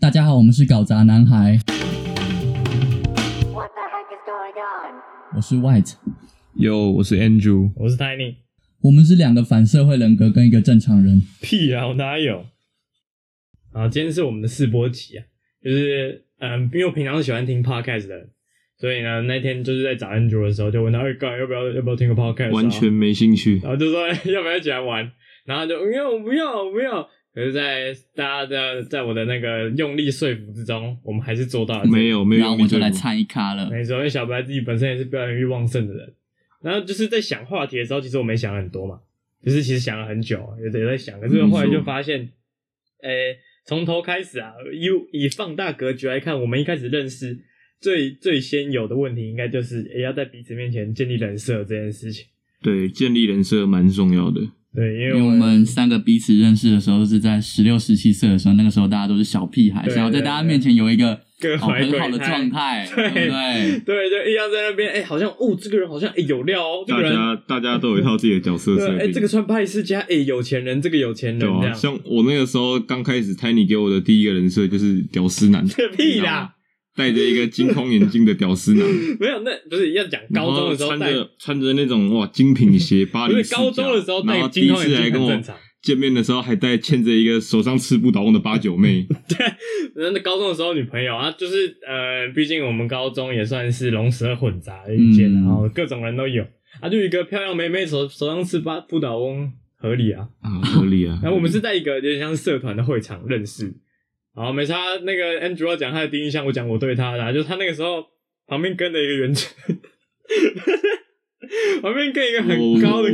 大家好，我们是搞砸男孩，What the heck is going on? 我是 White，有，我是 Andrew，我是 Tiny。我们是两个反社会人格跟一个正常人。屁啊，我哪有？啊，今天是我们的试播集啊，就是嗯，因为我平常是喜欢听 podcast 的，所以呢，那天就是在找 Andrew 的时候，就问他，哎，干要不要要不要听个 podcast？、啊、完全没兴趣。然后就说、哎要不要一起来玩，然后就不要，我不要，我不要。可是在，大家的在我的那个用力说服之中，我们还是做到了没有没有然后我就来参一咖了。没错，因为小白自己本身也是表演欲旺盛的人，然后就是在想话题的时候，其实我没想很多嘛，就是其实想了很久，也也在想，可是后来就发现，诶、从头开始啊，以以放大格局来看，我们一开始认识最最先有的问题，应该就是也要在彼此面前建立人设这件事情。对，建立人设蛮重要的。对，因为我们三个彼此认识的时候是在十六、十七岁的时候，那个时候大家都是小屁孩，想要在大家面前有一个各哦很好的状态，对对 对？就一样在那边，哎、好像哦，这个人好像哎、有料哦，这个人大家大家都有一套自己的角色设定，哎、这个穿派世家，哎、有钱人，这个有钱人像我那个时候刚开始，Tiny 给我的第一个人设就是屌丝男，屁啦！戴着一个金框眼镜的屌丝男，没有，那不是要讲高中的时候戴，穿着穿着那种哇精品鞋，巴黎高中的时候戴金框眼镜很正常。见面的时候还带牵着一个手上吃不倒翁的八九妹，对那高中的时候女朋友啊，就是呃，毕竟我们高中也算是龙蛇混杂的一间，嗯然后各种人都有啊，就一个漂亮妹妹手手上吃八不倒翁，合理啊。啊，合理啊。然后我们是在一个有点像社团的会场认识，然后没差。那个 Andrew 要讲他的第一印象，我讲我对他的、啊，就是他那个时候旁边跟了一个原 旁边跟一个很高的，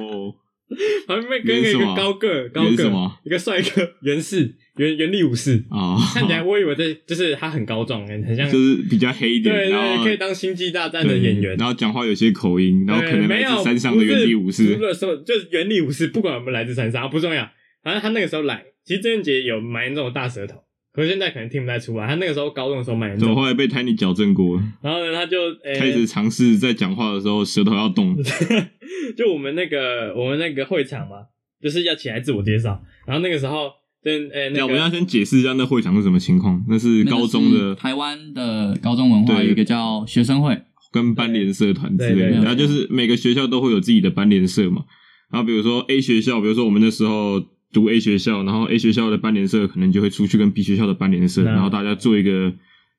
哦 旁边跟一个高个高个一个帅哥袁氏袁袁立武士，啊，看起来我以为这就是他很高壮，很很像，就是比较黑一点，对对，然后可以当星际大战的演员。然后讲话有些口音，然后可能没有自山上的原地武士不，是什么，就是原力武士，不管我们来自山上不重要。反正他那个时候来，其实郑渊洁有蛮严重的大舌头，可是现在可能听不太出来。他那个时候高中的时候蛮严重的，怎么后来被 Tiny 矫正过，然后呢，他就呃、开始尝试在讲话的时候舌头要动，就我们那个我们那个会场嘛，就是要起来自我介绍。然后那个时候跟呃那要我们要先解释一下那会场是什么情况，那是高中的台湾的高中文化对有一个叫学生会，跟班联社团之类的，对对对然后就是每个学校都会有自己的班联社嘛。然后比如说 A 学校，比如说我们那时候读 A 学校，然后 A 学校的班联社可能就会出去跟 B 学校的班联社，然后大家做一个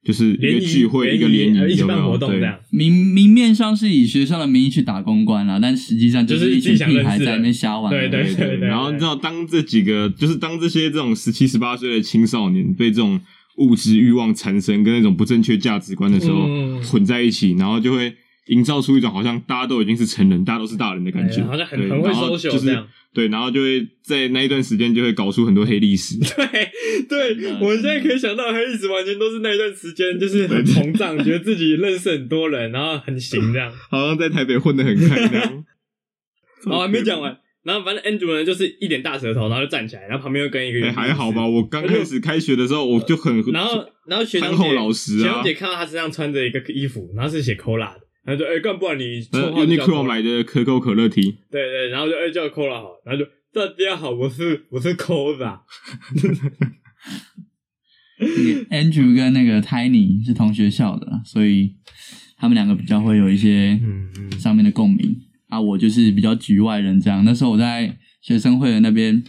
就是一个聚会，一个联联谊，一起办活动这样。明明面上是以学校的名义去打公关啦，但实际上就是一群自己想认识的。屁孩在那边瞎玩。对对对对然后你知道，当这几个就是当这些这种十七十八岁的青少年被这种物质欲望缠身跟那种不正确价值观的时候、嗯。混在一起，然后就会营造出一种好像大家都已经是成人，大家都是大人的感觉，好像很对很会然后 social 就是这样对，然后就会在那一段时间就会搞出很多黑历史。对对，我现在可以想到黑历史完全都是那一段时间，就是很膨胀，觉得自己认识很多人，然后很行这样。好像在台北混得很开这样。好，还没讲完。然后反正 Andrew 呢，就是一点大舌头，然后就站起来，然后旁边又跟一个哎、人、还好吧，。我刚开始开学的时候，我就很然后然后学长姐老实啊学长姐看到他身上穿着一个衣服，然后是写 Cola 的，然后就哎，干、不然你绰呃号就叫 Uniqlo Cola 买的可口可乐 T，对对，然后就哎叫 Cola 好，然后就大家好，我是我是 Cola，Andrew 跟那个 Tiny 是同学校的，所以他们两个比较会有一些上面的共鸣啊。我就是比较局外人这样。那时候我在学生会的那边，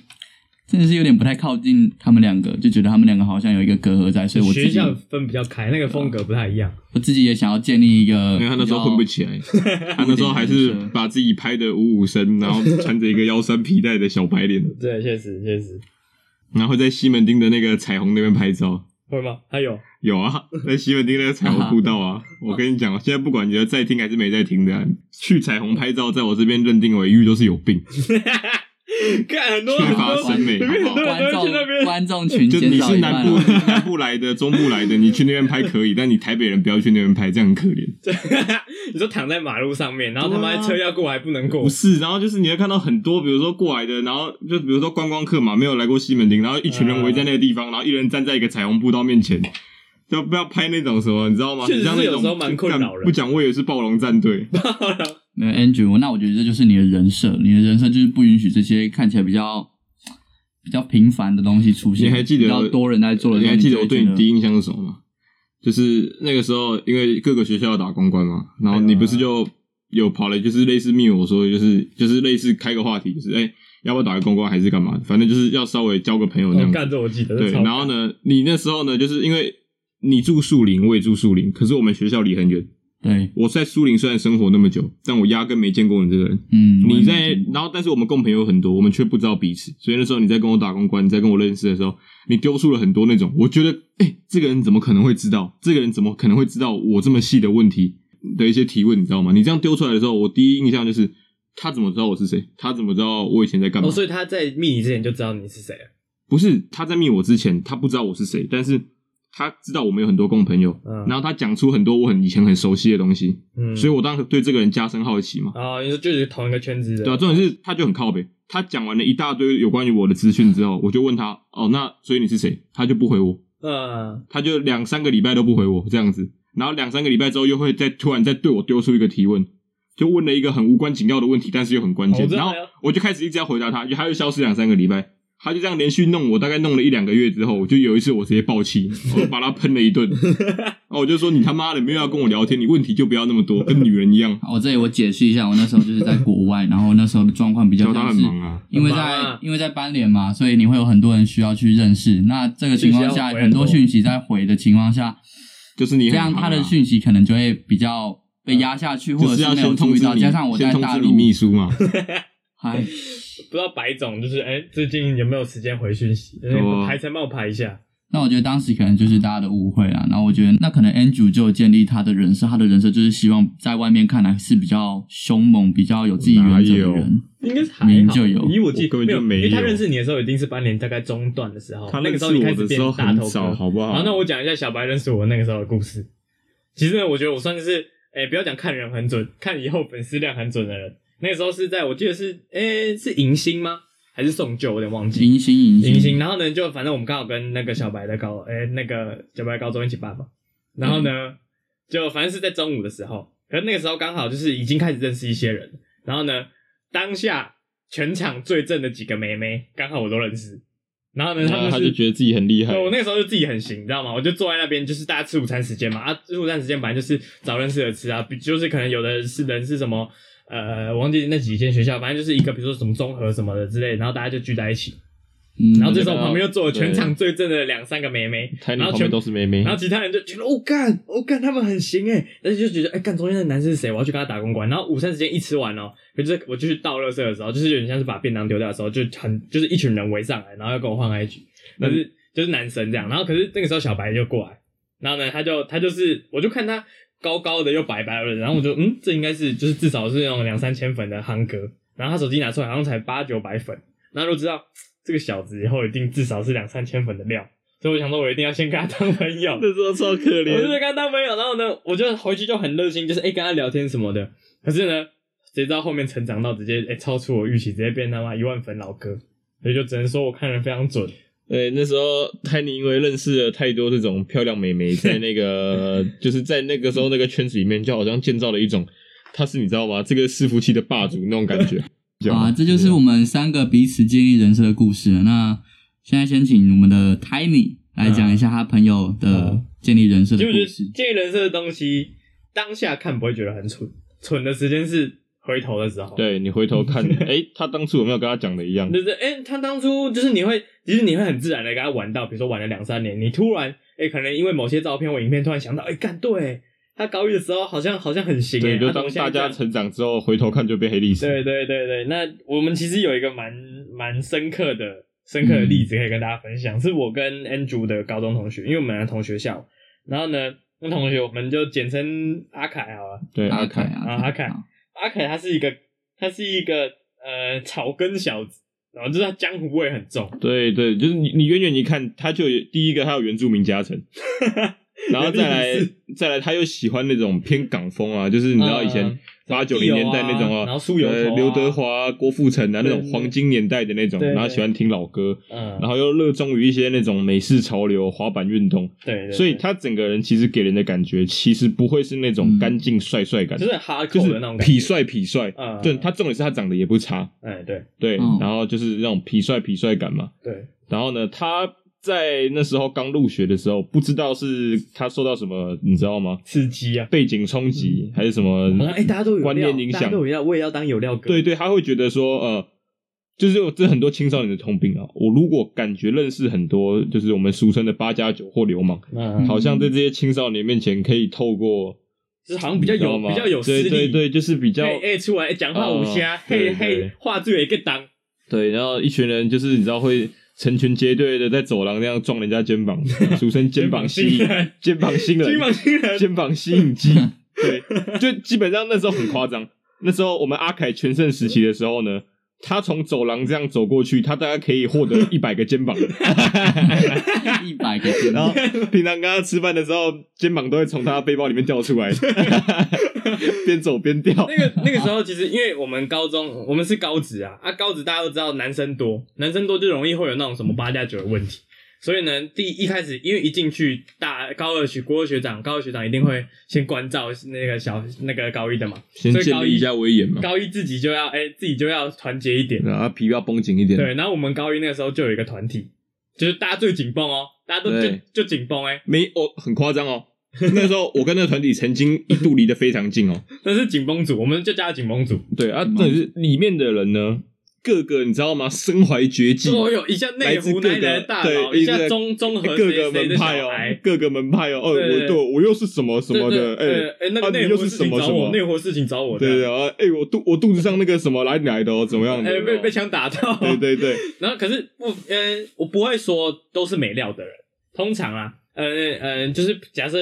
真的是有点不太靠近他们两个，就觉得他们两个好像有一个隔阂在，所以我学校分比较开，那个风格不太一样。我自己也想要建立一个，因为他那时候混不起来，他那时候还是把自己拍的五五身，然后穿着一个腰酸皮带的小白脸，对，确实确实然后在西门町的那个彩虹那边拍照。会吗？还有有啊，在西门町那个彩虹步道啊，我跟你讲，现在不管你的在听还是没在听的啊、去彩虹拍照，在我这边认定为一律都是有病。看很多 缺乏审美观众边。观众群就你是南部。南部来的、中部来的，你去那边拍可以，但你台北人不要去那边拍，这样很可怜。你说躺在马路上面，然后他妈车要过来不能过不，是，然后就是你会看到很多，比如说过来的，然后就比如说观光客嘛，没有来过西门町，然后一群人围在那个地方，然后一人站在一个彩虹步道面前，就不要拍那种什么，你知道吗？确实很像那种有时候蛮困扰人不讲我也是暴龙战队，没有 Andrew，那我觉得这就是你的人设，你的人设就是不允许这些看起来比较比较平凡的东西出现，你还记得比较多人在做的，你还记得我对你第一印象是什么吗？就是那个时候，因为各个学校要打公关嘛，然后你不是就有跑来，就是类似密我说，就是就是类似开个话题，就是哎、要不要打个公关还是干嘛？反正就是要稍微交个朋友那样干这我记得，对，然后呢，你那时候呢，就是因为你住树林，我也住树林，可是我们学校离很远。对，我在苏林虽然生活那么久，但我压根没见过你这个人。嗯，你在然后但是我们共朋友很多，我们却不知道彼此。所以那时候你在跟我打公关，你在跟我认识的时候，你丢出了很多那种，我觉得，哎、这个人怎么可能会知道？这个人怎么可能会知道我这么细的问题的一些提问？你知道吗？你这样丢出来的时候，我第一印象就是，他怎么知道我是谁？他怎么知道我以前在干嘛？哦，所以他在密你之前就知道你是谁了。不是他在密我之前，他不知道我是谁，但是他知道我们有很多共朋友，嗯。然后他讲出很多我很以前很熟悉的东西，嗯，所以我当时对这个人加深好奇嘛。哦，你说就是同一个圈子的，对啊，重点是他就很靠北，他讲完了一大堆有关于我的资讯之后，我就问他，哦，那所以你是谁？他就不回我，嗯，他就两三个礼拜都不回我这样子，然后两三个礼拜之后又会再突然再对我丢出一个提问，就问了一个很无关紧要的问题，但是又很关键，然后哦我就开始一直要回答他，就他又消失两三个礼拜。他就这样连续弄我，大概弄了一两个月之后，我就有一次我直接爆气，我就把他喷了一顿。然后我就说：“你他妈的没有要跟我聊天，你问题就不要那么多，跟女人一样。我 这里我解释一下，我那时候就是在国外，然后那时候的状况比”较忙啊，因为在啊因为在班联嘛，所以你会有很多人需要去认识。那这个情况下，很很多多讯息在回的情况下，就是你很这样他的讯息可能就会比较被压下去，或者是没有注意到。先通知你，加上我在大陆秘书嘛，嗨，不知道白总就是哎、最近有没有时间回讯息？排程帮我排一下。那我觉得当时可能就是大家的误会啦。然后我觉得那可能 Andrew 就建立他的人设，他的人设就是希望在外面看来是比较凶猛、比较有自己原则的人。应该是还好，明就有以我记我根本就没有因为他认识你的时候，一定是班年大概中段的时候，他那个时候你开始变大头哥。好不好？好，那我讲一下小白认识我那个时候的故事。其实呢，我觉得我算是，哎、不要讲看人很准，看以后粉丝量很准的人。那个时候是在我记得是，哎、是迎新吗？还是送旧？我有点忘记。迎新迎迎新，然后呢，就反正我们刚好跟那个小白的高，哎、那个小白高中一起办嘛。然后呢，就反正是在中午的时候，可是那个时候刚好就是已经开始认识一些人，然后呢，当下全场最正的几个妹妹，刚好我都认识。然后呢，他那们他就觉得自己很厉害对，。我那个时候就自己很行，你知道吗？我就坐在那边，就是大家吃午餐时间嘛，啊，吃午餐时间本来就是找认识的吃啊，比就是可能有的是人是什么，呃，我忘记那几间学校，反正就是一个比如说什么综合什么的之类，然后大家就聚在一起，嗯，然后这时候旁边又坐了全场最正的两三个妹妹，然后全都是妹妹。然，后其他人就觉得哦干哦干，他们很行哎，但是就觉得哎干中间的男生是谁？我要去跟他打公关。然后午餐时间一吃完哦，可是我就去倒垃圾的时候，就是有点像是把便当丢掉的时候，就很就是一群人围上来，然后要跟我换 IG，但是就是男生这样。然后可是那个时候小白就过来，然后呢他就他就是我就看他高高的又白白的，然后我就嗯这应该是就是至少是那种两三千粉的憨哥。然后他手机拿出来好像才八九百粉，然后就知道这个小子以后一定至少是两三千粉的料。所以我想说，我一定要先跟他当朋友。那时候超可怜我就跟他当朋友，然后呢，我就回去就很热心，就是哎、跟他聊天什么的。可是呢，谁知道后面成长到直接哎、超出我预期，直接变他妈一万粉老哥，所以就只能说我看人非常准。对，那时候泰尼因为认识了太多这种漂亮美眉，在那个 就是在那个时候那个圈子里面，就好像建造了一种他是你知道吗？这个伺服器的霸主那种感觉。啊，这就是我们三个彼此建立人设的故事了。那现在先请我们的 Tiny 来讲一下他朋友的建立人设的就我觉得故事。建立人设的东西，当下看不会觉得很蠢，蠢的时间是回头的时候。对你回头看，哎、他当初有没有跟他讲的一样？对对，哎、他当初就是你会，其实你会很自然的跟他玩到，比如说玩了两三年，你突然，哎、可能因为某些照片或影片，突然想到，哎、干对，他高一的时候好像好像很行、对，哎，就当大家成长之后，回头看就变黑历史。对对对对，那我们其实有一个蛮蛮深刻的深刻的例子可以跟大家分享，是我跟 Andrew 的高中同学，因为我们俩同学校，然后呢，那同学我们就简称阿凯好了。对，阿阿凯，啊，啊阿凯阿凯他是一个他是一个呃草根小子，然后就是他江湖味很重，对对，就是你你远远一看，他就有第一个他有原住民加成，然后再来再来他又喜欢那种偏港风啊，就是你知道以前嗯八九零年代那种然后苏有啊。呃刘德华、郭富城啊那种黄金年代的那种，然后喜欢听老歌，嗯，然后又热衷于一些那种美式潮流、滑板运动，对对，所以他整个人其实给人的感觉，其实不会是那种嗯。干净帅帅感，就是哈就是扣的那种痞，帅痞帅。嗯，对他重点是他长得也不差，哎对。对，嗯。然后就是那种痞帅痞帅感嘛。对，然后呢，他在那时候刚入学的时候，不知道是他受到什么，你知道吗？刺激啊，背景冲击还是什么？哎大家都有观料念影响。都有料，我也要当有料哥，对对，他会觉得说，呃，就是有这很多青少年的通病啊。我如果感觉认识很多，就是我们俗称的八加九或流氓，嗯，好像在这些青少年面前可以透过就是好像比较有比较有实力，对对对，就是比较哎哎出来讲话有虾，哦对嘿嘿对，话最有一个当，对，然后一群人就是你知道会成群结队的在走廊那样撞人家肩膀，俗称肩膀吸引肩膀新人，肩膀新人，金榜新人，肩膀吸引机，对，就基本上那时候很夸张。那时候我们阿凯全盛时期的时候呢，他从走廊这样走过去，他大概可以获得 一百个肩膀。一百个肩然后膀，平常跟他吃饭的时候，肩膀都会从他背包里面掉出来，边走边掉。那个那个时候，其实因为我们高中，我们是高职啊，啊高职大家都知道男生多，男生多就容易会有那种什么八加九的问题。所以呢，第一一开始，因为一进去大高二学国二学长，高二学长一定会先关照那个小那个高一的嘛，先所以高一建立一下威严嘛，高一自己就要哎、自己就要团结一点，然后皮要绷紧一点。对。然后我们高一那个时候就有一个团体，就是大家最紧绷哦，大家都就就紧绷哎，没哦，很夸张哦。那时候我跟那个团体曾经一度离得非常近哦。那是紧绷组，我们就叫紧绷组。对啊，但是里面的人呢，个个你知道吗？身怀绝技，哦哟，一下内湖那一来的大佬，对一下一个中中和各个门派哦各个门派哦。哦，对对我对我又是什么什么的，哎哎，那个啊你又是内湖事什么什么情找我，内湖事情找我，对对啊，哎，我肚我肚子上那个什么来来的哦，怎么样的？哎，被哦被枪打到，对对对，然后可是不，嗯，我不会说都是没料的人，通常啊，呃呃，就是假设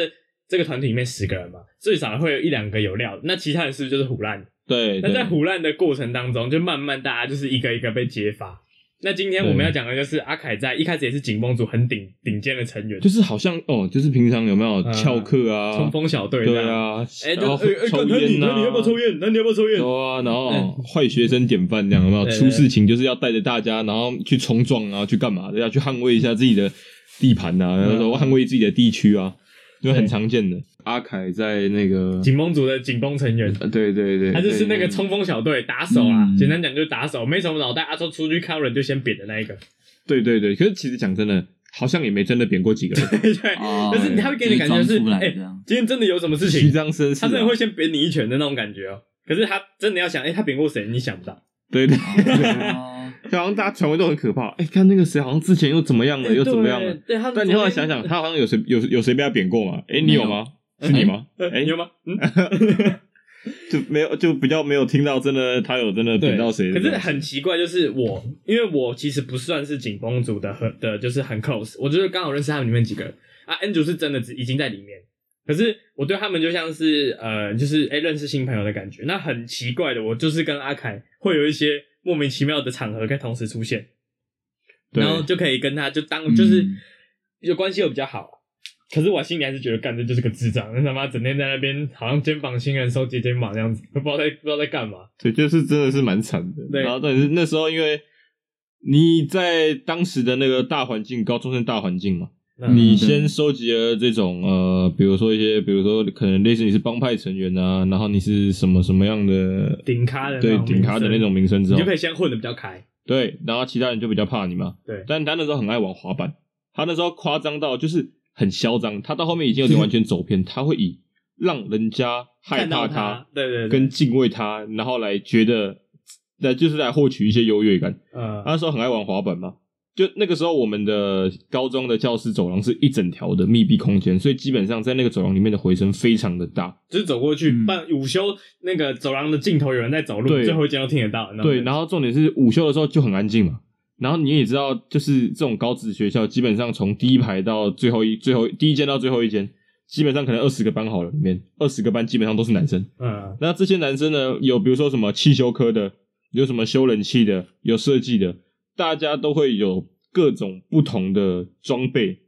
这个团体里面十个人嘛，最少会有一两个有料的，那其他人是不是就是胡乱？对，那在对胡乱的过程当中，就慢慢大家就是一个一个被揭发。那今天我们要讲的就是阿凯在一开始也是紧绷组很顶顶尖的成员，就是好像哦，就是平常有没有嗯翘课啊？冲锋小队，对，啊，哎，就然后抽烟呐，那你要不要抽烟？那你要不要抽烟？对啊，然后嗯坏学生典范这样有没有？出事情就是要带着大家，然后去冲撞啊，去干嘛的？要去捍卫一下自己的地盘呐，然后说捍卫自己的地区啊，就很常见的。阿凯在那个，紧绷组的紧绷成员，呃对对对，他就是那个冲锋小队打手啊，嗯简单讲就是打手，没什么脑袋，阿周出去看人就先扁的那一个。对对对，可是其实讲真的，好像也没真的扁过几个人。对对，哦但是他会给你感觉是哎，今天真的有什么事虚情，张声势啊，他真的会先扁你一拳的那种感觉哦。可是他真的要想，哎，他扁过谁？你想不到。对对，好像大家传闻都很可怕。哎，看那个谁，好像之前又怎么样了，又怎么样了。对，他但你后来想想，他好像有谁有有谁被他扁过吗？哎，你有吗？是你吗？哎你，有吗？嗯，就没有，就比较没有听到真的他有真的对扁到谁可是。很奇怪，就是我，因为我其实不算是紧绷组的很 的，就是很 close，我就是刚好认识他们里面几个人啊。Andrew 是真的只已经在里面，可是我对他们就像是呃，就是哎、认识新朋友的感觉。那很奇怪的，我就是跟阿凯会有一些莫名其妙的场合可以同时出现，然后就可以跟他就当就是嗯有关系又比较好。可是我心里还是觉得，干这就是个智障，那他妈整天在那边好像肩膀新人收集肩膀这样子，都不知道在不知道在干嘛。对，就是真的是蛮惨的。对然后但是那时候因为你在当时的那个大环境，高中生大环境嘛，那你先收集了这种呃，比如说一些，比如说可能类似你是帮派成员啊，然后你是什么什么样的顶咖的对顶咖的那种名声之后。你就，可以先混的比较开。对，然后其他人就比较怕你嘛。对，但他那时候很爱玩滑板，他那时候夸张到就是很嚣张，他到后面已经有点完全走偏，他会以让人家害怕他，对对对，跟敬畏他，然后来觉得，那就是来获取一些优越感。嗯。他那时候很爱玩滑板嘛，就那个时候我们的高中的教室走廊是一整条的密闭空间，所以基本上在那个走廊里面的回声非常的大。就是走过去，嗯办午休那个走廊的尽头有人在走路，对最后一间都听得到。对，然后后重点是午休的时候就很安静嘛。然后你也知道，就是这种高职学校，基本上从第一排到最后一最后第一间到最后一间，基本上可能二十个班好了，里面二十个班基本上都是男生。嗯，那这些男生呢，有比如说什么汽修科的，有什么修冷气的，有设计的，大家都会有各种不同的装备，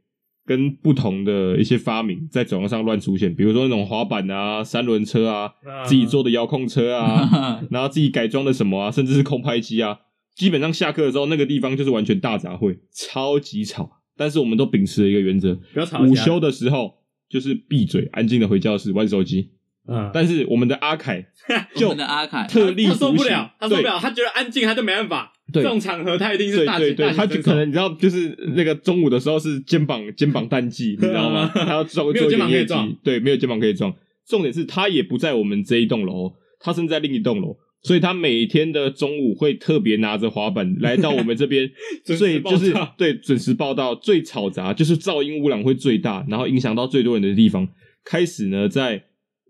跟不同的一些发明在走廊上乱出现，比如说那种滑板啊、三轮车啊、啊自己做的遥控车啊，然后自己改装的什么啊，甚至是空拍机啊。基本上下课的时候，那个地方就是完全大杂烩，超级吵。但是我们都秉持了一个原则，不要吵午休的时候就是闭嘴，安静的回教室玩手机。嗯，但是我们的阿凯 我就们的阿凯特立他受不了，他受不了，他觉得安静，他就没办法。对这种场合他一定是大对对他就可能你知道，就是那个中午的时候是肩膀肩膀淡季，你知道吗？他要做没有肩做一点膀可以撞，对，没有肩膀可以撞。重点是他也不在我们这一栋楼，他身在另一栋楼，所以他每天的中午会特别拿着滑板 来到我们这边 准时最报就是道对准时报道最嘈杂，就是噪音污染会最大，然后影响到最多人的地方。开始呢，在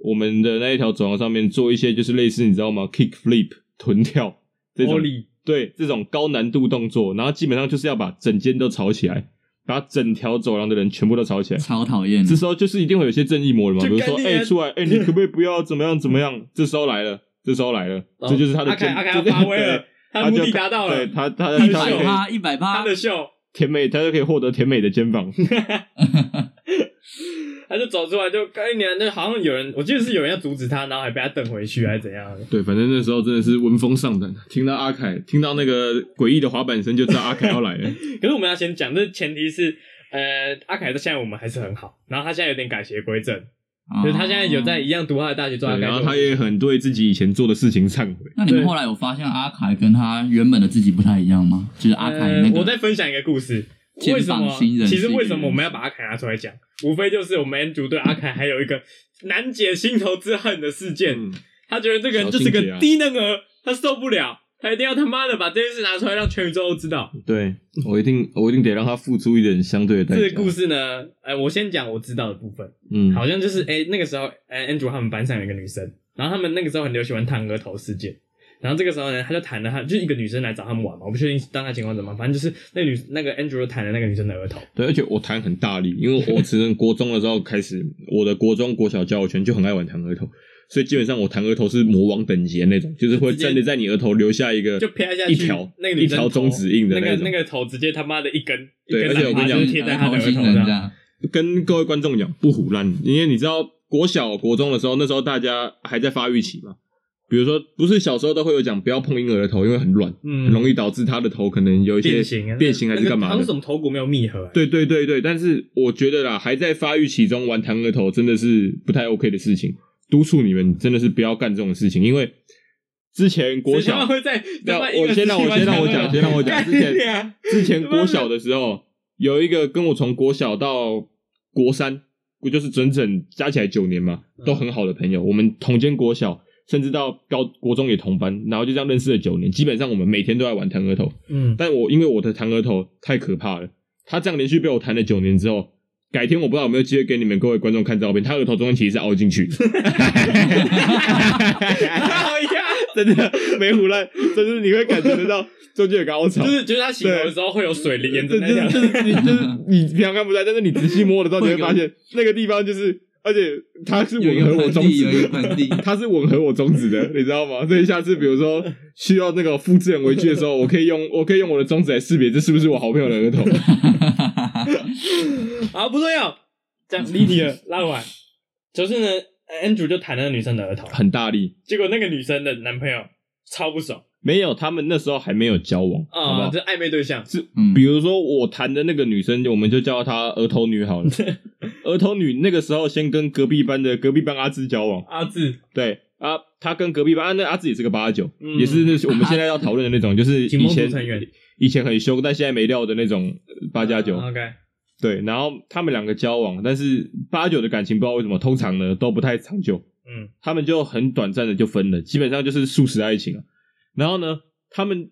我们的那一条走廊上面做一些就是类似你知道吗？kick flip 臀跳这种对这种高难度动作，然后基本上就是要把整间都吵起来，把整条走廊的人全部都吵起来。超讨厌这。时候就是一定会有些正义魔人嘛，比如说哎、出来哎、你可不可以不要怎么样怎么样？这时候来了，这时候来了，哦这就是他的阿凯正阿凯要发威了，他的目的就达到了对，他他一他可以百趴，一百趴他，的秀，甜美，他就可以获得甜美的肩膀。他就走出来就干一年，那好像有人，我记得是有人要阻止他，然后还被他瞪回去，还是怎样的？对，反正那时候真的是闻风丧胆，听到阿凯，听到那个诡异的滑板声，就知道阿凯要来了。可是我们要先讲，这前提是，呃，阿凯到现在我们还是很好，然后他现在有点改邪归正，就是他现在有在一样读他的大学，做他对，该做的然后他也很对自己以前做的事情忏悔。那你们后来有发现阿凯跟他原本的自己不太一样吗？就是阿凯那呃，个，我再分享一个故事。肩为什么其实为什么我们要把阿凯拿出来讲？无非就是我们 Andrew 对阿凯还有一个难解心头之恨的事件。嗯，他觉得这个人就是个低能儿，他受不了，他一定要他妈的把这件事拿出来让全宇宙都知道。对我一定，我一定得让他付出一点相对的代价。这个故，事呢，呃，我先讲我知道的部分，嗯，好像就是哎、那个时候，哎、a n d r e w 他们班上有一个女生，然后他们那个时候很流行玩烫额头事件。然后这个时候呢，他就弹了他，就是一个女生来找他们玩嘛，我不确定当下情况怎么样，反正就是那女那个 Andrew 就弹了那个女生的额头，对，而且我弹很大力，因为我从国中的时候开始，我的国中、国小交友圈就很爱玩弹额头，所以基本上我弹额头是魔王等级的那种，就是会真的在你额头留下一个就啪下去，一条那个一条中指印的。那个那个头直接他妈的一根，对而且我跟你讲贴在他的额头上。样，跟各位观众讲，不胡乱，因为你知道国小、国中的时候，那时候大家还在发育期嘛。比如说，不是小时候都会有讲不要碰婴儿的头，因为很软，嗯很容易导致他的头可能有一些变形啊，变形还是干嘛的那个好像。什么头骨没有密合、啊。对对对对，但是我觉得啦，还在发育期中玩弹额头真的是不太 OK 的事情，督促你们真的是不要干这种事情，因为之前国小谁他妈会在那我先让我先让我讲，先让我讲。之前前之前国小的时候，有一个跟我从国小到国三，不就是整整加起来九年嘛，都很好的朋友。我们同间国小，甚至到高国中也同班，然后就这样认识了九年。基本上我们每天都在玩弹额头，嗯，但我因为我的弹额头太可怕了，他这样连续被我弹了九年之后。改天我不知道有没有机会给你们各位观众看照片，他额头中间其实是凹进去 真的没胡乱，就是你会感觉得到中间有个凹槽，就是就是他洗头的时候会有水沿着对，那条，就是就是你就是你平常看不出来，但是你仔细摸的时候，你会发现那个地方就是，而且它是吻合我中指有一个的，它是吻合我中指的，你知道吗？所以下次比如说需要那个复制人回去的时候，我可以用我可以用我的中指来识别这是不是我好朋友的额头。好不重要，这样离题了，拉回来，就是呢，Andrew 就弹那个女生的额头，很大力，结果那个女生的男朋友超不爽没有，他们那时候还没有交往，啊，好？这暧昧对象，是嗯。比如说我谈的那个女生，我们就叫她额头女好了。额头女那个时候先跟隔壁班的隔壁班阿志交往，阿志，对啊，他跟隔壁班啊那阿志也是个八九、嗯。也是那我们现在要讨论的那种，就是以前以前很凶，但现在没料的那种呃八加九。啊，OK，对，然后他们两个交往，但是八九的感情不知道为什么，通常呢都不太长久，嗯，他们就很短暂的就分了，基本上就是素食爱情啊。然后呢，他们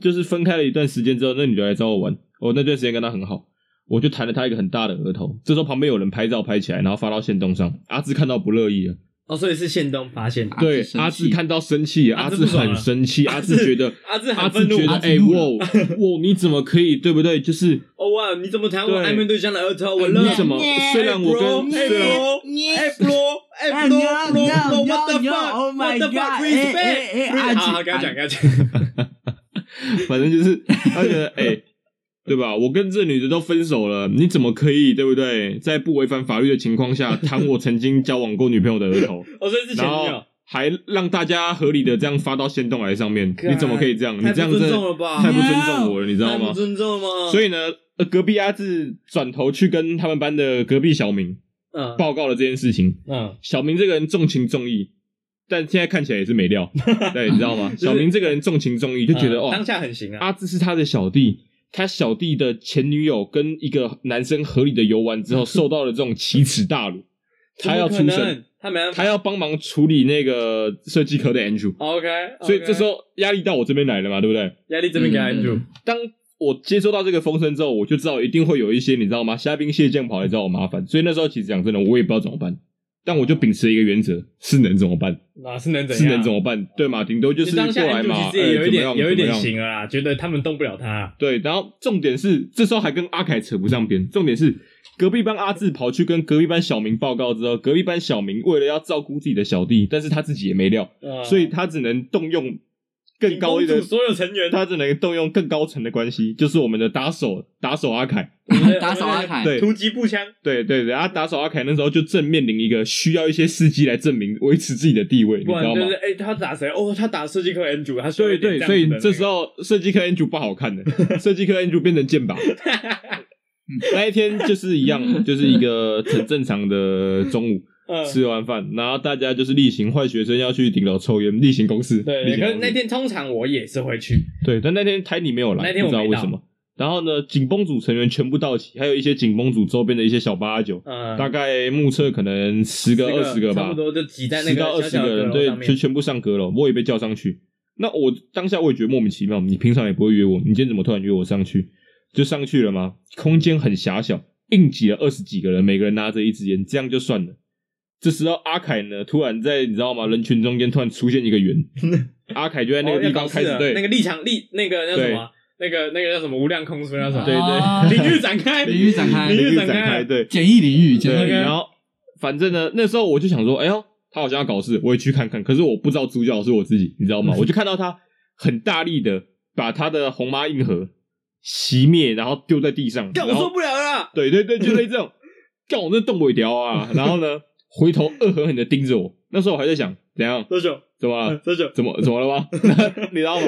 就是分开了一段时间之后，那女的来找我玩，我那段时间跟她很好。我就弹了她一个很大的额头，这时候旁边有人拍照拍起来，然后发到线动上。阿志看到不乐意了，哦，所以是现东发现的，对阿志看到生气了，阿志很生气，阿志觉得阿 志阿志很愤怒觉得哎哇哇你怎么可以对不对？就是哦哇，你怎么弹我对。暧昧对象的额头？我你怎么？虽然我跟哎虽然 bro，哎 bro，哎 bro，bro，what the fuck，what the fuck，respect，好好，跟他讲，跟他讲，反正就是他觉得哎、对吧？我跟这女的都分手了，你怎么可以对不对？在不违反法律的情况下，弹我曾经交往过女朋友的额头，哦，所以是前然女友后，还让大家合理的这样发到线动来上面，你怎么可以这样？你太不尊这样真的重了吧太不尊重我了，你知道吗不？尊重了吗？所以呢，呃隔壁阿志转头去跟他们班的隔壁小明嗯。报告了这件事情。嗯，小明这个人重情重义，但现在看起来也是没料，对，你知道吗？是小明这个人重情重义，就觉得哇嗯当，下很行啊，阿志是他的小弟，他小弟的前女友跟一个男生合理的游玩之后，受到了这种奇耻大辱，他要出怎么可声，他没办法。他要帮忙处理那个设计科的 Andrew，OK，所以这时候压力到我这边来了嘛，对不对？压力这边给 Andrew，当我接收到这个风声之后，我就知道一定会有一些你知道吗？虾兵蟹将跑来找我麻烦，所以那时候其实讲真的，我也不知道怎么办。但我就秉持一个原则：是能怎么办？哪是能怎是？能怎么办？对嘛？顶多就是过来嘛，其实也有一点哎怎么样有一点行了啦，觉得他们动不了他，对，然后重点是这时候还跟阿凯扯不上边。重点是隔壁班阿志跑去跟隔壁班小明报告之后，隔壁班小明为了要照顾自己的小弟，但是他自己也没料，嗯所以他只能动用更高一的所有成员，他只能动用更高层的关系，就是我们的打手打手阿凯。打手阿凯，对突击步枪，对对对，啊，打手阿凯那时候就正面临一个需要一些司机来证明维持自己的地位，你知道吗就是？哎，他打谁？哦，他打设计科 Andrew，他需要对对，所以这时候设计科 Andrew 不好看的，设计科 Andrew 变成剑拔。那一天就是一样，就是一个很正常的中午，嗯吃完饭，然后大家就是例行坏学生要去顶楼抽烟，例行公事。对，例行公事可是那天通常我也是会去，对，但那天台你没有来，那天不知道为什么。然后呢，紧绷组成员全部到齐，还有一些紧绷组周边的一些小八九，嗯，大概目测可能十个、二十个吧，差不多就挤在那十到二十个小小的个人，对阁楼上，面就全部上阁楼，我也被叫上去。那我当下我也觉得莫名其妙，你平常也不会约我，你今天怎么突然约我上去？就上去了吗？空间很狭小，硬挤了二十几个人，每个人拿着一支烟，这样就算了。这时候阿凯呢，突然在你知道吗？人群中间突然出现一个圆，阿凯就在那个地方开始对那个立场立那个叫什么啊？那个那个叫什么无量空出那什么？对对领域展开，领域展开领域展展开，对简易领域，简易，领域然后反正呢，那时候我就想说，哎呦，他好像要搞事，我也去看看。可是我不知道主角是我自己，你知道吗？我就看到他很大力的把他的红妈硬核熄灭，然后丢在地上，干我受不了了啦！对对对，就类这种，干我这动不了啊！然后呢，回头恶狠狠的盯着我。那时候我还在想，怎样？多久？怎么了？多久？怎么怎么了吗？你知道吗？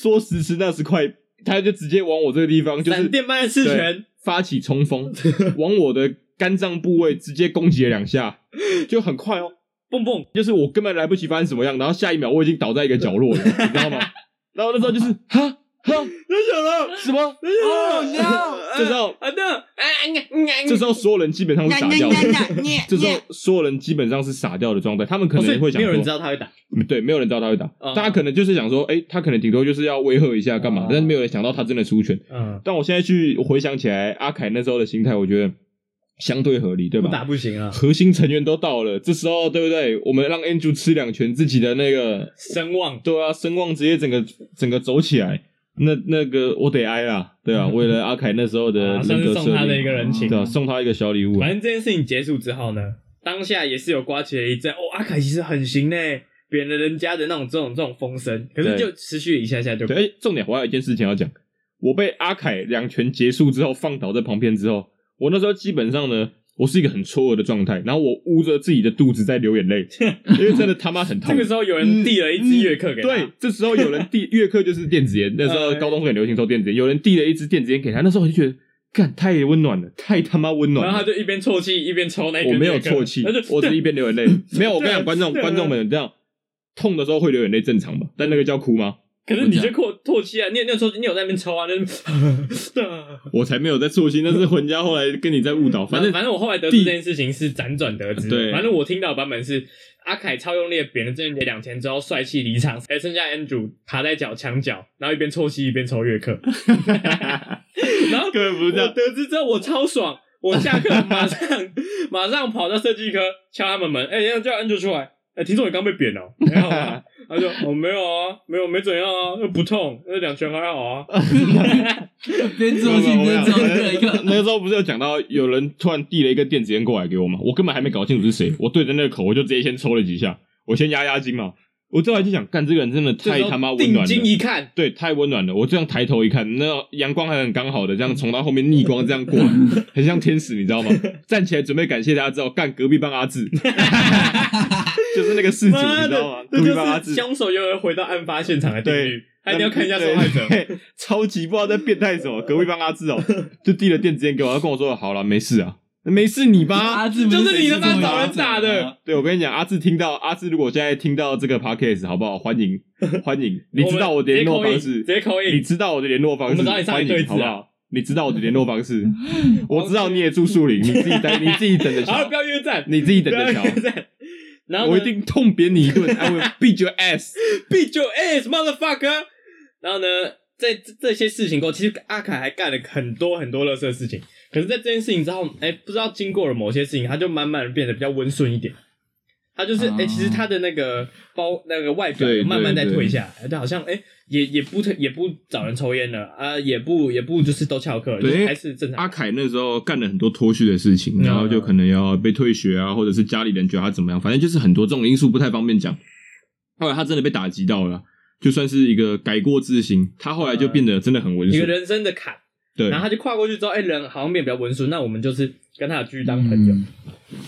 说时迟那时快，他就直接往我这个地方，就是闪电般的刺拳，发起冲锋，往我的肝脏部位直接攻击了两下，就很快哦。蹦蹦，就是我根本来不及发生什么样，然后下一秒我已经倒在一个角落了，你知道吗？然后那时候就是哈哈多久了？什么？哦 no 这时候啊对，啊啊这时候所有人基本上是傻掉的，这时候所有人基本上是傻掉的状态，他们可能会想没有人知，道他会打，对，没有人知道他会打，哦大家可能就是想说，哎，他可能顶多就是要威吓一下干嘛哦，但是没有人想到他真的出拳。嗯，但我现在去回想起来，阿凯那时候的心态，我觉得相对合理，对吧？不打不行啊，核心成员都到了，这时候对不对？我们让 Andrew 吃两拳，自己的那个声望对啊，声望直接整个整个走起来。那那个我得挨啦，对啊，为了阿凯那时候的送他的一定，个人情对啊，送他一个小礼物啊。反正这件事情结束之后呢，当下也是有刮起了一阵哦，阿凯其实很行呢，贬了人家的那种这种这种风声，可是就持续一下下就对，哎，重点我还有一件事情要讲，我被阿凯两拳结束之后放倒在旁边之后，我那时候基本上呢，我是一个很错愕的状态，然后我捂着自己的肚子在流眼泪，因为真的他妈很痛。这个时候有人递了一支乐课给他，对，这时候有人递乐课就是电子烟，那时候呃高中很流行抽电子烟，有人递了一支电子烟给他，那时候我就觉得，干太温暖了，太他妈温暖了。然后他就一边啜泣一边抽那一我没有啜泣，我是一边流眼泪。没有，我跟你讲，观众观众们这样痛的时候会流眼泪正常吧？但那个叫哭吗？可是你就啜啜泣啊，你有你有抽，你有在那边抽啊，那边 我才没有在错心，那是混家后来跟你在误导，反正反正我后来得知这件事情是辗转得知，对反正我听到的版本是阿凯超用力地扁了郑元杰两拳之后帅气离场，还剩下 Andrew 卡在脚墙角，然后一边啜泣一边抽乐课，然后根本不是这样得知之后我超爽，我下课马上马上跑到设计科敲他们门，哎、要叫 Andrew 出来。哎、听说你刚被扁了，没有啊？他就我、哦、没有啊，没有没怎样啊，又不痛，那两拳还好啊。边做戏边做一个，那个时候不是有讲到有人突然递了一个电子烟过来给我吗？我根本还没搞清楚是谁，我对着那个口我就直接先抽了几下，我先压压惊嘛。我最后就想，干这个人真的太他妈温暖了定睛。一看，对，太温暖了。我这样抬头一看，那阳光还很刚好的，这样从他后面逆光这样过来，很像天使，你知道吗？站起来准备感谢大家之后，干隔壁帮阿志，就是那个事主，你知道吗？，隔壁帮阿志，就是凶手又要回到案发现场的定律对，他一定要看一下受害者。超级不知道在变态什么。隔壁帮阿志哦，就递了电子烟给我，他跟我说：“好了，没事啊，没事你吧。”阿志就是你他妈谁找人打的，对，我跟你讲，阿志听到阿志，如果现在听到这个 podcast，好不好？欢迎 欢迎，你知道我的联络方式，直接口音，你知道我的联络方式，欢迎好不好？你知道我的联络方式，我知道你也住树林，你自己等，你自己等着好，瞧不，要约战，你自己等着瞧。然后我一定痛扁你一顿，I will beat your ass。beat your ass motherfucker。然后呢，在这这些事情过后，其实阿凯还干了很多很多乐色事情。可是，在这件事情之后，哎，不知道经过了某些事情，他就慢慢的变得比较温顺一点。他就是哎、哦其实他的那个包那个外表慢慢在退下来，就好像哎、也也不也不找人抽烟了啊，也不也不就是都翘课了，对还是正常。阿凯那时候干了很多脱序的事情，嗯然后就可能要被退学啊，或者是家里人觉得他怎么样，反正就是很多这种因素不太方便讲。后来他真的被打击到了，就算是一个改过自新，他后来就变得真的很温顺。一个人生的坎，对，然后他就跨过去之后，哎、人好像变得比较温顺，那我们就是跟他继续当朋友。嗯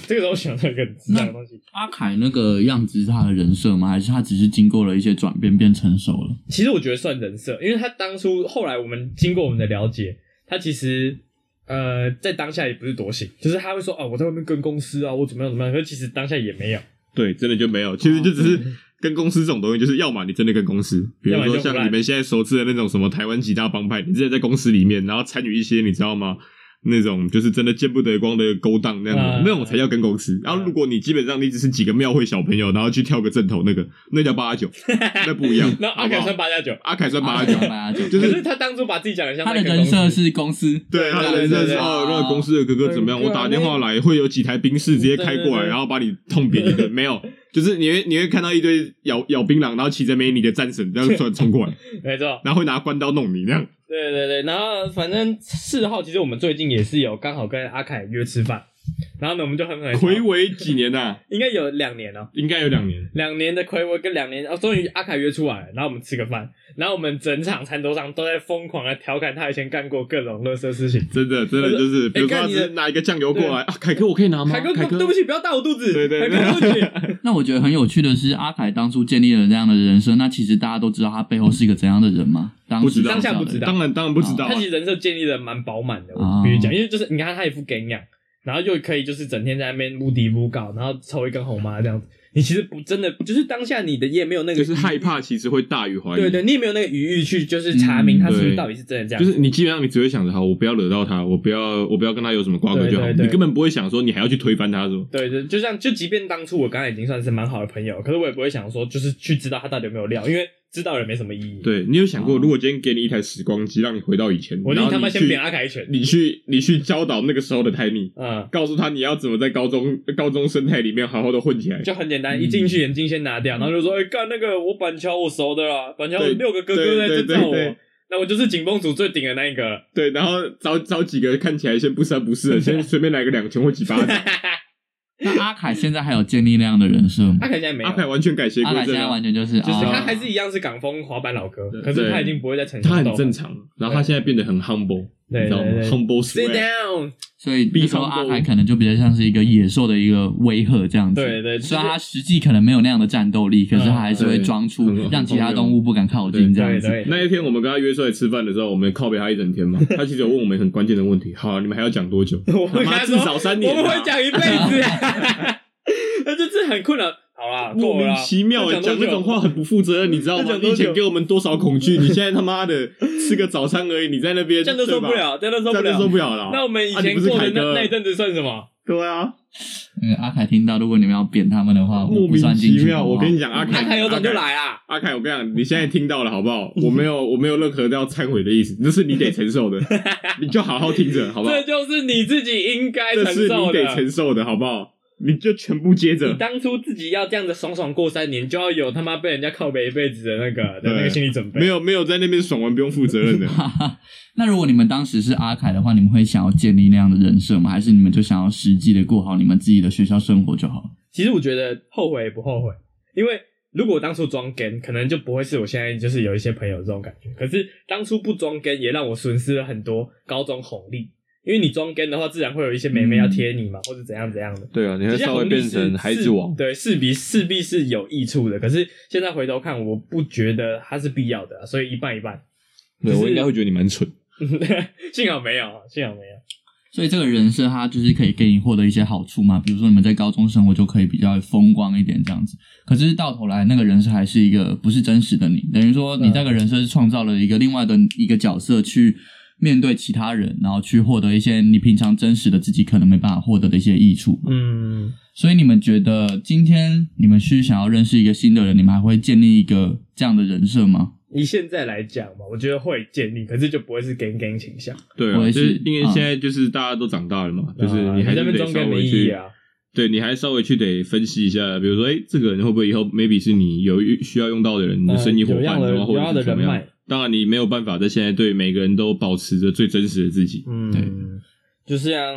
这个时候想到一个很智障的东西，阿凯那个样子是他的人设吗？还是他只是经过了一些转变变成熟了？其实我觉得算人设，因为他当初后来我们经过我们的了解，他其实呃在当下也不是多行，就是他会说哦我在外面跟公司啊，我怎么样怎么样，可是其实当下也没有。对，真的就没有，其实就只是跟公司这种东西，就是要么你真的跟公司，比如说像你们现在熟知的那种什么台湾几大帮派，你直接在公司里面，然后参与一些你知道吗？那种就是真的见不得光的勾当那样子，啊那种才叫跟公司。然后如果你基本上你只是几个庙会小朋友，然后去跳个正头，那个那叫八加九，那不一样。那阿凯算八加九，阿凯算八加九，八加九，就可是他当初把自己讲的像他的人设是公司，对，他的人设是哦，那个公司的哥哥怎么样？我打电话来，会有几台宾士直接开过来，然后把你痛扁一顿。没有，就是你会你会看到一堆咬咬槟榔，然后骑着美女的战神这样突然冲过来，没错。然后会拿关刀弄你那样。对对对，然后反正四号其实我们最近也是有刚好跟阿凯约吃饭，然后呢我们就很很魁违几年呐？应该有两年哦，应该有两年。两年的魁违跟两年，哦，终于阿凯约出来了，然后我们吃个饭，然后我们整场餐桌上都在疯狂的调侃他以前干过各种乐色事情。真的，真的就是，比如说拿一个酱油过来啊，凯哥，我可以拿吗？凯哥，凯哥，对不起，不要大我肚子。对对对凯哥，对不起。那我觉得很有趣的是，阿凯当初建立了这样的人生，那其实大家都知道他背后是一个怎样的人吗？当时不知道当下不知道当然当然不知道啊他其。实人设建立的蛮饱满的，哦我必须讲，因为就是你看他一副梗样，然后又可以就是整天在那边乌迪乌搞，然后抽一根红麻这样子。你其实不真的，就是当下你的也没有那个就是害怕，其实会大于怀疑。对对，你也没有那个余欲去就是查明他是不是到底是真的这样子。就是你基本上你只会想着，好，我不要惹到他，我不要我不要跟他有什么瓜葛就好，你根本不会想说你还要去推翻他说。对对，就像就即便当初我刚才已经算是蛮好的朋友，可是我也不会想说就是去知道他到底有没有料，因为知道也没什么意义。，对你有想过，哦如果今天给你一台时光机，让你回到以前，我他妈先扁阿凯一拳。你去你去教导那个时候的泰尼，嗯，告诉他你要怎么在高中高中生态里面好好的混起来。就很简单，一进去眼镜先拿掉，然后就说：“哎、干那个我板桥我熟的啦，板桥有六个哥哥在这罩我那我就是紧绷组最顶的那一个。对，然后找找几个看起来先不三不四的，先随便来个两拳或几巴掌。那阿凯现在还有建立那样的人设吗？阿？凯现在没有，阿凯完全改邪阿凯现在归正啊，完全就是，就是哦。他还是一样是港风滑板老哥，对。可是他已经不会再逞他凶斗狠。很正常，然后他现在变得很 humble，对你知道吗对对？humble Sit down，所以那时候阿凯可能就比较像是一个野兽的一个威吓这样子。对对虽然他实际可能没有那样的战斗力，可是他还是会装出让其他动物不敢靠近这样子。对对那一天我们跟他约出来吃饭的时候，我们靠背他一整天嘛。他其实有问我们很关键的问题，好啊，你们还要讲多久？我会跟他妈至少三年啊。我们会讲一辈子，那这是很困难。好啦，莫名其妙讲那种话很不负责任，你知道吗？以前给我们多少恐惧，你现在他妈的吃个早餐而已，你在那边 这样都受不，了，这样都受不了受。不了了。那我们以前过的那那一阵子算什么？对啊，因为阿凯听到，如果你们要扁他们的话，莫名其妙。我跟你讲，阿凯阿凯，凯有种就。来啊。阿凯，我跟你讲，你现在听到了好不好？我没有，我没有任何要忏悔的意思，这是你得承受的，你就好好听着，好不好？这就是你自己应该承这是你得受的。承受的，好不好？你就全部接着你。当初自己要这样子爽爽过三年，就要有他妈被人家靠背一辈子的那个的那个心理准备。没有没有在那边爽完不用负责任的，哈哈，那如果你们当时是阿凯的话，你们会想要建立那样的人设吗？还是你们就想要实际的过好你们自己的学校生活就好？其实我觉得后悔也不后悔，因为如果当初装 gay，可能就不会是我现在就是有一些朋友这种感觉。可是当初不装 gay，也让我损失了很多高中红利。因为你装 gay 的话，自然会有一些妹妹要贴你嘛，或者怎样怎样的。对啊，你会稍微变成孩子王是。对，势必势必是有益处的。可是现在回头看，我不觉得它是必要的啊、所以一半一半。对我应该会觉得你蛮蠢。幸好没有，啊，幸好没有。所以这个人设他就是可以给你获得一些好处嘛，比如说你们在高中生活就可以比较风光一点这样子。可是到头来那个人设还是一个不是真实的你，等于说你这个人设是创造了一个另外的一个角色去面对其他人，然后去获得一些你平常真实的自己可能没办法获得的一些益处。嗯，所以你们觉得今天你们是想要认识一个新的人，你们还会建立一个这样的人设吗？以现在来讲嘛，我觉得会建立，可是就不会是 gang gang 倾向。对就是是因为嗯现在就是大家都长大了嘛，就是啊你还是得稍微去，意义啊。对，你还稍微去得分析一下，比如说，哎，这个人会不会以后 maybe 是你有需要用到的人，你的生意伙伴，的然后或者是怎么样的人脉。当然，你没有办法在现在对每个人都保持着最真实的自己。嗯，对就是像，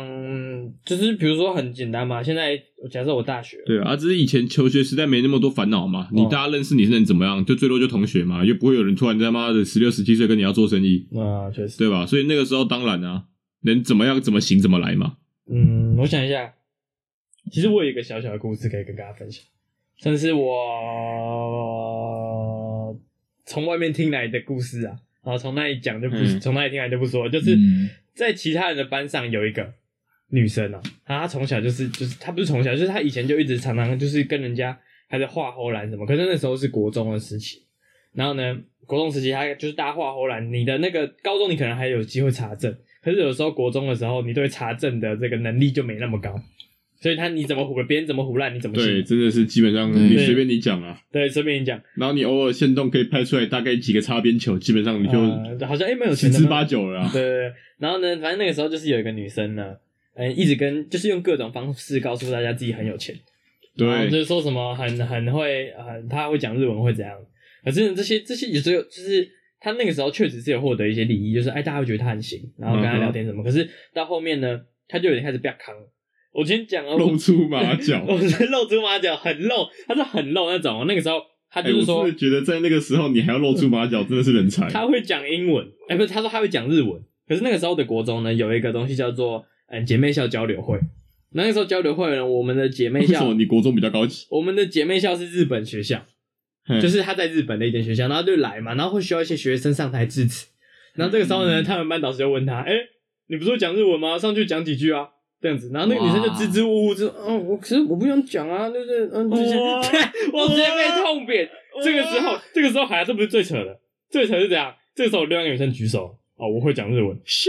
就是比如说很简单嘛，现在假设我大学，对啊，只是以前求学时代没那么多烦恼嘛，你哦大家认识你是能怎么样，就最多就同学嘛，又不会有人突然他妈的十六十七岁跟你要做生意，啊，确实，对吧？所以那个时候当然啊，能怎么样怎么行怎么来嘛。嗯，我想一下，其实我有一个小小的故事可以跟大家分享，但是我从外面听来的故事啊，然后从那里讲就不，嗯。从那里听来就不说，就是嗯。在其他人的班上有一个女生啊，她她从小就是就是她不是从小，就是她以前就一直常常就是跟人家还在画后栏什么，可是那时候是国中的时期，然后呢，国中时期她就是大家画后栏，你的那个高中你可能还有机会查证，可是有时候国中的时候，你对查证的这个能力就没那么高，所以他你怎么唬别人怎么唬烂，你怎么对，真的是基本上你随便你讲啊，对，随便你讲，然后你偶尔线动可以拍出来大概几个擦边球，基本上你就呃好像哎、没有十之钱的吗？八九了啊。对对对，然后呢，反正那个时候就是有一个女生呢，嗯，一直跟就是用各种方式告诉大家自己很有钱，然后就对，是说什么很很会很他会讲日文会怎样，可是呢这些这些也只有就是他那个时候确实是有获得一些利益，就是哎大家会觉得他很行，然后跟他聊天什么，可是到后面呢，他就有点开始不要扛了。我先讲哦，露出马脚。我是露出马脚，很露，他是很露那种哦。那个时候他哎，就是说觉得在那个时候你还要露出马脚，真的是人才。他会讲英文，哎、不是，他说他会讲日文。可是那个时候的国中呢，有一个东西叫做嗯姐妹校交流会。那个时候交流会呢，我们的姐妹为什校么，你国中比较高级？我们的姐妹校是日本学校，就是他在日本的一间学校，然后就来嘛，然后会需要一些学生上台致辞。然后这个时候呢，嗯他们班导师就问他：“哎、你不是会讲日文吗？上去讲几句啊。”这样子，然后那个女生就支支吾吾，就嗯，我可是我不想讲啊，就是嗯，就是 我直接被痛扁。这个时候，这个时候好像这不是最扯的，最扯是怎样？这个时候另外一个女生举手，哦，我会讲日文，是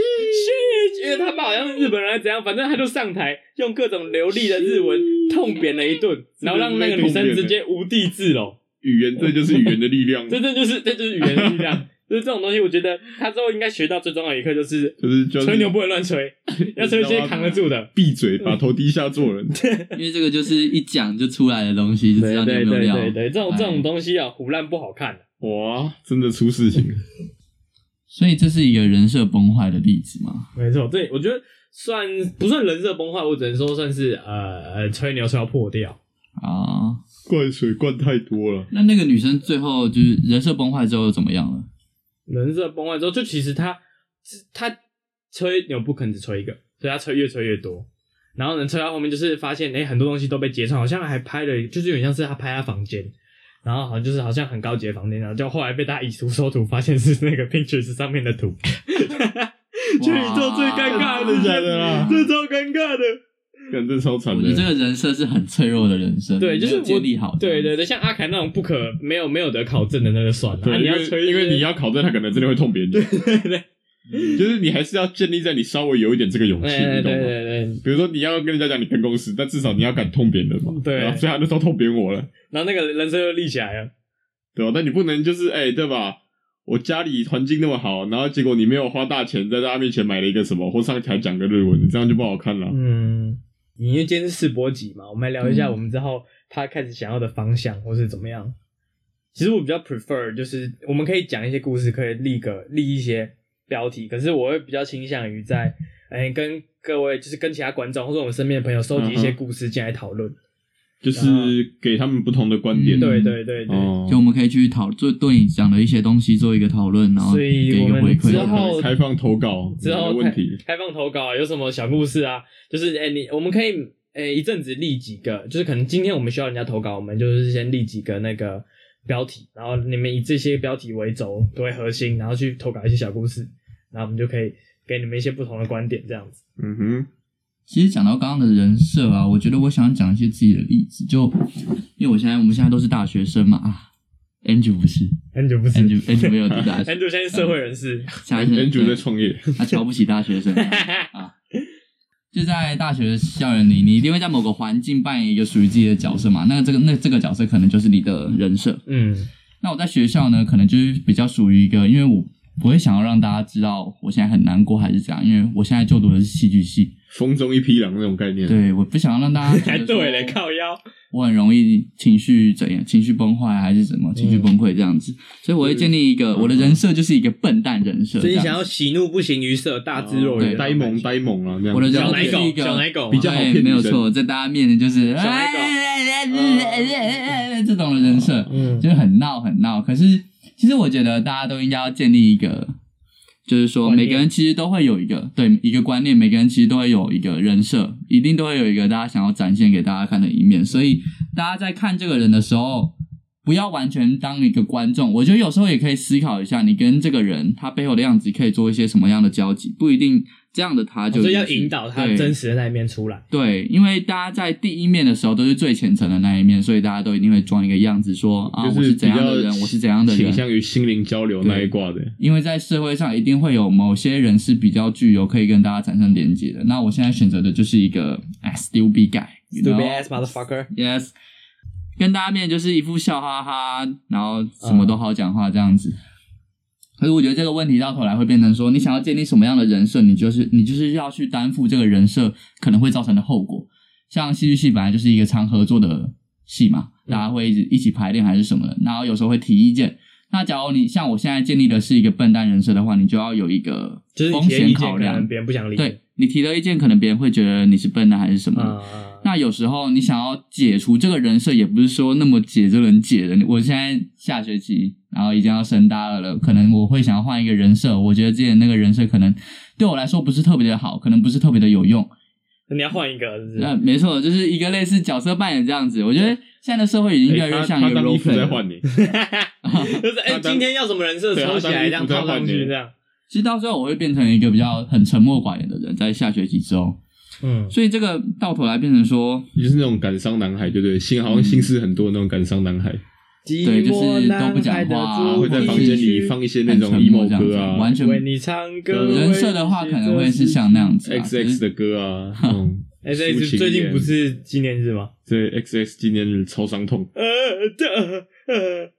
因为他们好像是日本人还是怎样，反正他就上台用各种流利的日文痛扁了一顿，然后让那个女生直接无地自容。语言，这就是语言的力量，这这就是这就是语言的力量，就是这种东西。我觉得他之后应该学到最重要的一课就是就是就是吹牛不能乱吹，要吹一些扛得住的。闭嘴，把头低下做人。因为这个就是一讲就出来的东西，就知道你有对没有料。对对对，这种哎这种东西啊，胡乱不好看。哇，真的出事情了。所以这是一个人设崩坏的例子嘛？没错，对我觉得算不算人设崩坏，我只能说算是呃呃吹牛吹到破掉。啊，灌水灌太多了，那那个女生最后就是人设崩坏之后又怎么样了？人设崩坏之后，就其实他他吹牛不肯只吹一个，所以他吹越吹越多。然后呢，吹到后面就是发现，哎、很多东西都被揭穿，好像还拍了，就是有点像是他拍他房间，然后好像就是好像很高级的房间，然后就后来被大家以图搜图，发现是那个 Pinterest 上面的图，全宇宙最尴尬的真的假的啊这超尴尬的。感觉超惨我觉得这。个人设是很脆弱的人设，对，就是没有我建立好。对对对，像阿凯那种不可没有没有得考证的那个算了，啊、对，你因为你要考证，他可能真的会痛扁你。对对对就是你还是要建立在你稍微有一点这个勇气，对对你懂吗？对对。比如说你要跟人家讲你跟公司，但至少你要敢痛扁人嘛。对所以他那时候痛扁我了，然后那个人设又立起来了。对吧？但你不能就是哎、对吧？我家里环境那么好，然后结果你没有花大钱在大家面前买了一个什么，或上台讲个日文，你这样就不好看了。嗯，因为今天是试播集嘛，我们来聊一下嗯我们之后他开始想要的方向或是怎么样。其实我比较 prefer 就是我们可以讲一些故事，可以立个立一些标题，可是我会比较倾向于在哎、跟各位就是跟其他观众或者我们身边的朋友收集一些故事进来讨论。就是给他们不同的观点。嗯对对对对，哦，就我们可以去讨做对你讲的一些东西做一个讨论，然后所给一个回馈。之后开放投稿之后开没问题。开放投稿，有什么小故事啊？就是哎、你我们可以哎、一阵子立几个，就是可能今天我们需要人家投稿，我们就是先立几个那个标题，然后你们以这些标题为轴为核心，然后去投稿一些小故事，然后我们就可以给你们一些不同的观点，这样子。嗯哼，其实讲到刚刚的人设啊，我觉得我想讲一些自己的例子，就因为我现在我们现在都是大学生嘛啊，Andrew 不是 Andrew 不是，Andrew Andrew 没有读大学，Andrew 现在是社会人士，现在 Andrew 在对创业，他瞧不起大学生 啊。就在大学校园里，你一定会在某个环境扮演一个属于自己的角色嘛？那这个那这个角色可能就是你的人设。嗯，那我在学校呢，可能就是比较属于一个，因为我不会想要让大家知道我现在很难过还是怎样，因为我现在就读的是戏剧系，风中一匹狼那种概念。，对，我不想要让大家 对嘞，靠腰，我很容易情绪怎样，情绪崩坏还是什么，情绪崩溃这样子，所以我会建立一个我的人设就是一个笨蛋人设，所以你想要喜怒不形于色，大智若愚。呆萌呆萌啊，这样。我的人小奶狗设就是一，个小奶狗，比较好对骗没有错，在大家面前就是小奶狗。这种的人设，嗯。就是很闹很闹。可是其实我觉得大家都应该要建立一个，就是说每个人其实都会有一个对一个观念，每个人其实都会有一个人设，一定都会有一个大家想要展现给大家看的一面。所以大家在看这个人的时候。不要完全当一个观众，我觉得有时候也可以思考一下，你跟这个人他背后的样子可以做一些什么样的交集，不一定这样的他就、哦所以要引导他真实的那一面出来。对，因为大家在第一面的时候都是最虔诚的那一面，所以大家都一定会装一个样子说啊，我是怎样的人，我是怎样的人。倾向于心灵交流那一挂的。因为在社会上一定会有某些人是比较具有可以跟大家产生连接的。那我现在选择的就是一个哎 stupid guy，you know？Stupid ass motherfucker，Yes，跟大家面就是一副笑哈哈，然后什么都好讲话这样子。可是我觉得这个问题到头来会变成说，你想要建立什么样的人设，你就是你就是要去担负这个人设可能会造成的后果。像戏剧系本来就是一个常合作的戏嘛，大家会一直一起排练还是什么的，然后有时候会提意见。那假如你像我现在建立的是一个笨蛋人设的话，你就要有一个风险考量。别人不想理。对你提的意见，可能别人会觉得你是笨蛋还是什么那有时候你想要解除这个人设，也不是说那么解就能解的。我现在下学期，然后已经要升大二了，可能我会想要换一个人设。我觉得之前那个人设可能对我来说不是特别的好，可能不是特别的有用。那你要换一个，是不那、是？没错，就是一个类似角色扮演这样子。我觉得现在的社会已经越来越哎像一个他他当 role 衣服 play。在换你，就是哎，今天要什么人设抽起来，这样套上去，这样。其实到最后我会变成一个比较很沉默寡言的人，在下学期之后，嗯，所以这个到头来变成说，你就是那种感伤男孩，对不对？心好像心思很多的那种感伤男孩，对就是都不讲话啊会在房间里放一些那种 emo 歌啊完全为你唱歌。人设的话可能会是像那样子啊。，X 可 X 是的歌啊，那种哎，这抒情最近不是纪念日吗？对 X X 纪念日超伤痛，呃呃呃，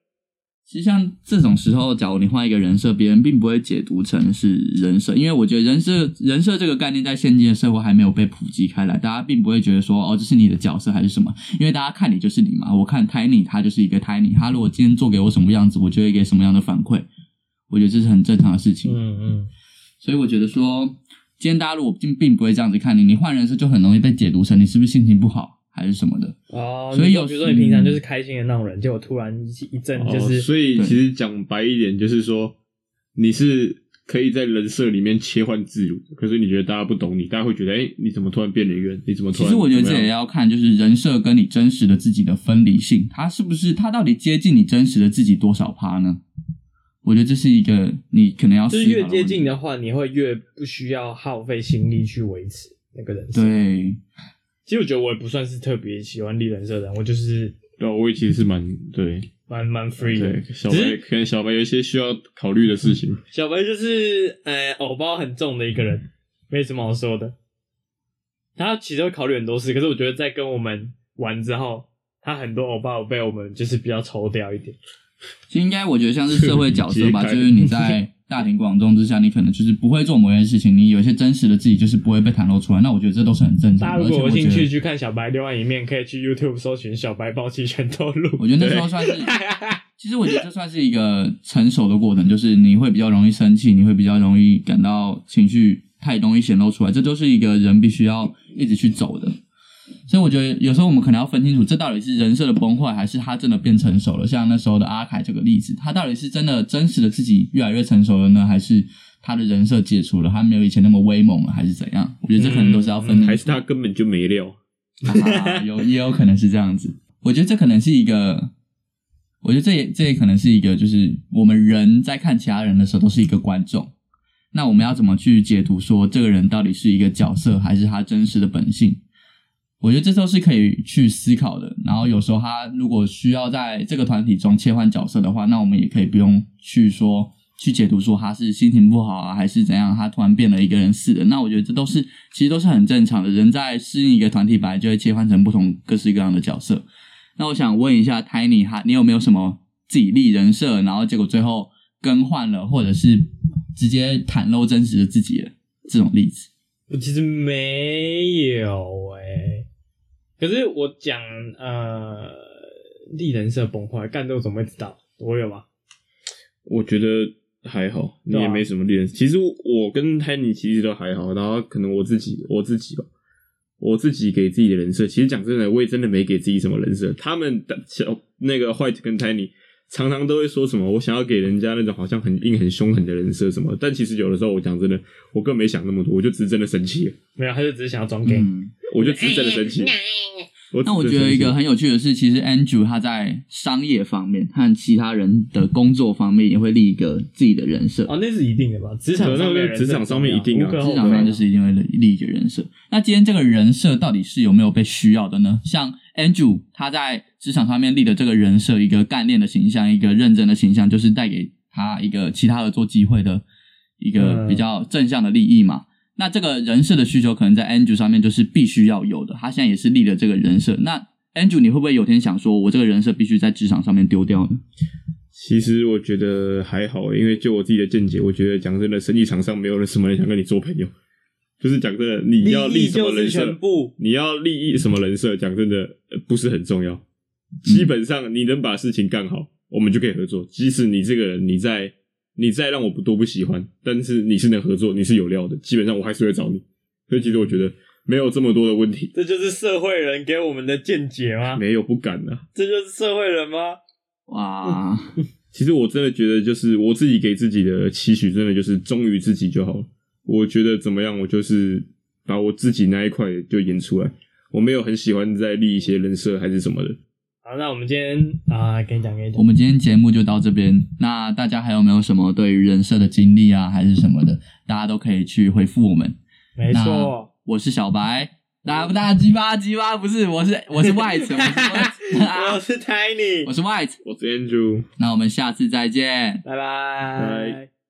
其实像这种时候，假如你换一个人设，别人并不会解读成是人设，因为我觉得人设人设这个概念在现今的社会还没有被普及开来，大家并不会觉得说哦，这是你的角色还是什么，因为大家看你就是你嘛。我看 Tiny 他就是一个 Tiny，他如果今天做给我什么样子，我就会给什么样的反馈，我觉得这是很正常的事情。嗯嗯，所以我觉得说，今天大家如果并并不会这样子看你，你换人设就很容易被解读成你是不是心情不好还是什么的。哦，所以有你说比如说你平常就是开心的那种人，结果突然一一阵就哦是，所以其实讲白一点，就是说你是可以在人设里面切换自如，可是你觉得大家不懂你，大家会觉得，哎，你怎么突然变了一个人？你怎么突然？其实我觉得这也要看，就是人设跟你真实的自己的分离性，它是不是它到底接近你真实的自己多少趴呢？我觉得这是一个你可能要就是越接近的话，你会越不需要耗费心力去维持那个人设。，对，其实我觉得我也不算是特别喜欢立人设的人，我就是对啊，我也其实是蛮对蛮蛮 free 的对。小白可能小白有一些需要考虑的事情，小白就是呃偶包很重的一个人，没什么好说的。他其实会考虑很多事，可是我觉得在跟我们玩之后，他很多偶包被我们就是比较抽掉一点。其实应该我觉得像是社会角色吧，就是你在大庭广众之下，你可能就是不会做某件事情，你有一些真实的自己就是不会被袒露出来。那我觉得这都是很正常的。大家如果有兴趣去看小白另外一面，可以去 YouTube 搜寻“小白暴气全透露”。我觉得那时候算是，其实我觉得这算是一个成熟的过程，就是你会比较容易生气，你会比较容易感到情绪太容易显露出来，这都是一个人必须要一直去走的。所以我觉得有时候我们可能要分清楚，这到底是人设的崩坏，还是他真的变成熟了？像那时候的阿凯这个例子，他到底是真的真实的自己越来越成熟了呢，还是他的人设解除了，他没有以前那么威猛了，还是怎样？我觉得这可能都是要分。还是他根本就没料。啊有也有可能是这样子。我觉得这可能是一个，我觉得这也这也可能是一个，就是我们人在看其他人的时候都是一个观众。那我们要怎么去解读说这个人到底是一个角色，还是他真实的本性？我觉得这都是可以去思考的。然后有时候他如果需要在这个团体中切换角色的话，那我们也可以不用去说去解读说他是心情不好啊，还是怎样，他突然变了一个人似的。那我觉得这都是其实都是很正常的。人在适应一个团体，本来就会切换成不同各式各样的角色。那我想问一下 Tiny，哈，你有没有什么自己立人设，然后结果最后更换了，或者是直接袒露真实的自己的这种例子？我其实没有哎、可是我讲呃，立人设崩坏，干这我怎么会知道？我有吗？我觉得还好，也没什么练。其实我跟 Henny 其实都还好，然后可能我自己我自己吧，我自己给自己的人设，其实讲真的，我也真的没给自己什么人设。他们的 小那个 White 跟 Tiny 常常都会说什么，我想要给人家那种好像很硬、很凶狠的人设什么，但其实有的时候我讲真的，我更没想那么多，我就只是真的生气了，没有，他就只是想要装 gay。嗯，我就只是真的生气。我那我觉得一个很有趣的是，其实 Andrew 他在商业方面和其他人的工作方面也会立一个自己的人设。哦，那是一定的吧？职场上面职场上面一定啊职场上就是一定会立一个人设。那今天这个人设到底是有没有被需要的呢？像 Andrew 他在职场上面立的这个人设，一个干练的形象，一个认真的形象，就是带给他一个其他合作机会的一个嗯比较正向的利益嘛。那这个人设的需求可能在 Andrew 上面就是必须要有的，他现在也是立了这个人设。那 Andrew，你会不会有天想说，我这个人设必须在职场上面丢掉呢？其实我觉得还好欸，因为就我自己的见解，我觉得讲真的，生意场上没有人什么人想跟你做朋友。就是讲真的，你要立什么人设。你要利益什么人设，讲真的呃不是很重要。基本上你能把事情干好，我们就可以合作。即使你这个人，你再你再让我不多不喜欢，但是你是能合作，你是有料的，基本上我还是会找你。所以其实我觉得没有这么多的问题，这就是社会人给我们的见解吗？没有不敢啊。这就是社会人吗？哇，其实我真的觉得，就是我自己给自己的期许，真的就是忠于自己就好了。我觉得怎么样，我就是把我自己那一块就演出来。我没有很喜欢再立一些人设还是什么的。好，那我们今天啊，跟你讲，跟你讲，我们今天节目就到这边。那大家还有没有什么对于人设的经历啊，还是什么的，大家都可以去回复我们。没错，我是小白，大不大家鸡巴鸡巴不是，我是我是 White，我是 Tiny，我是 White。我是 Andrew。那我们下次再见。拜拜拜。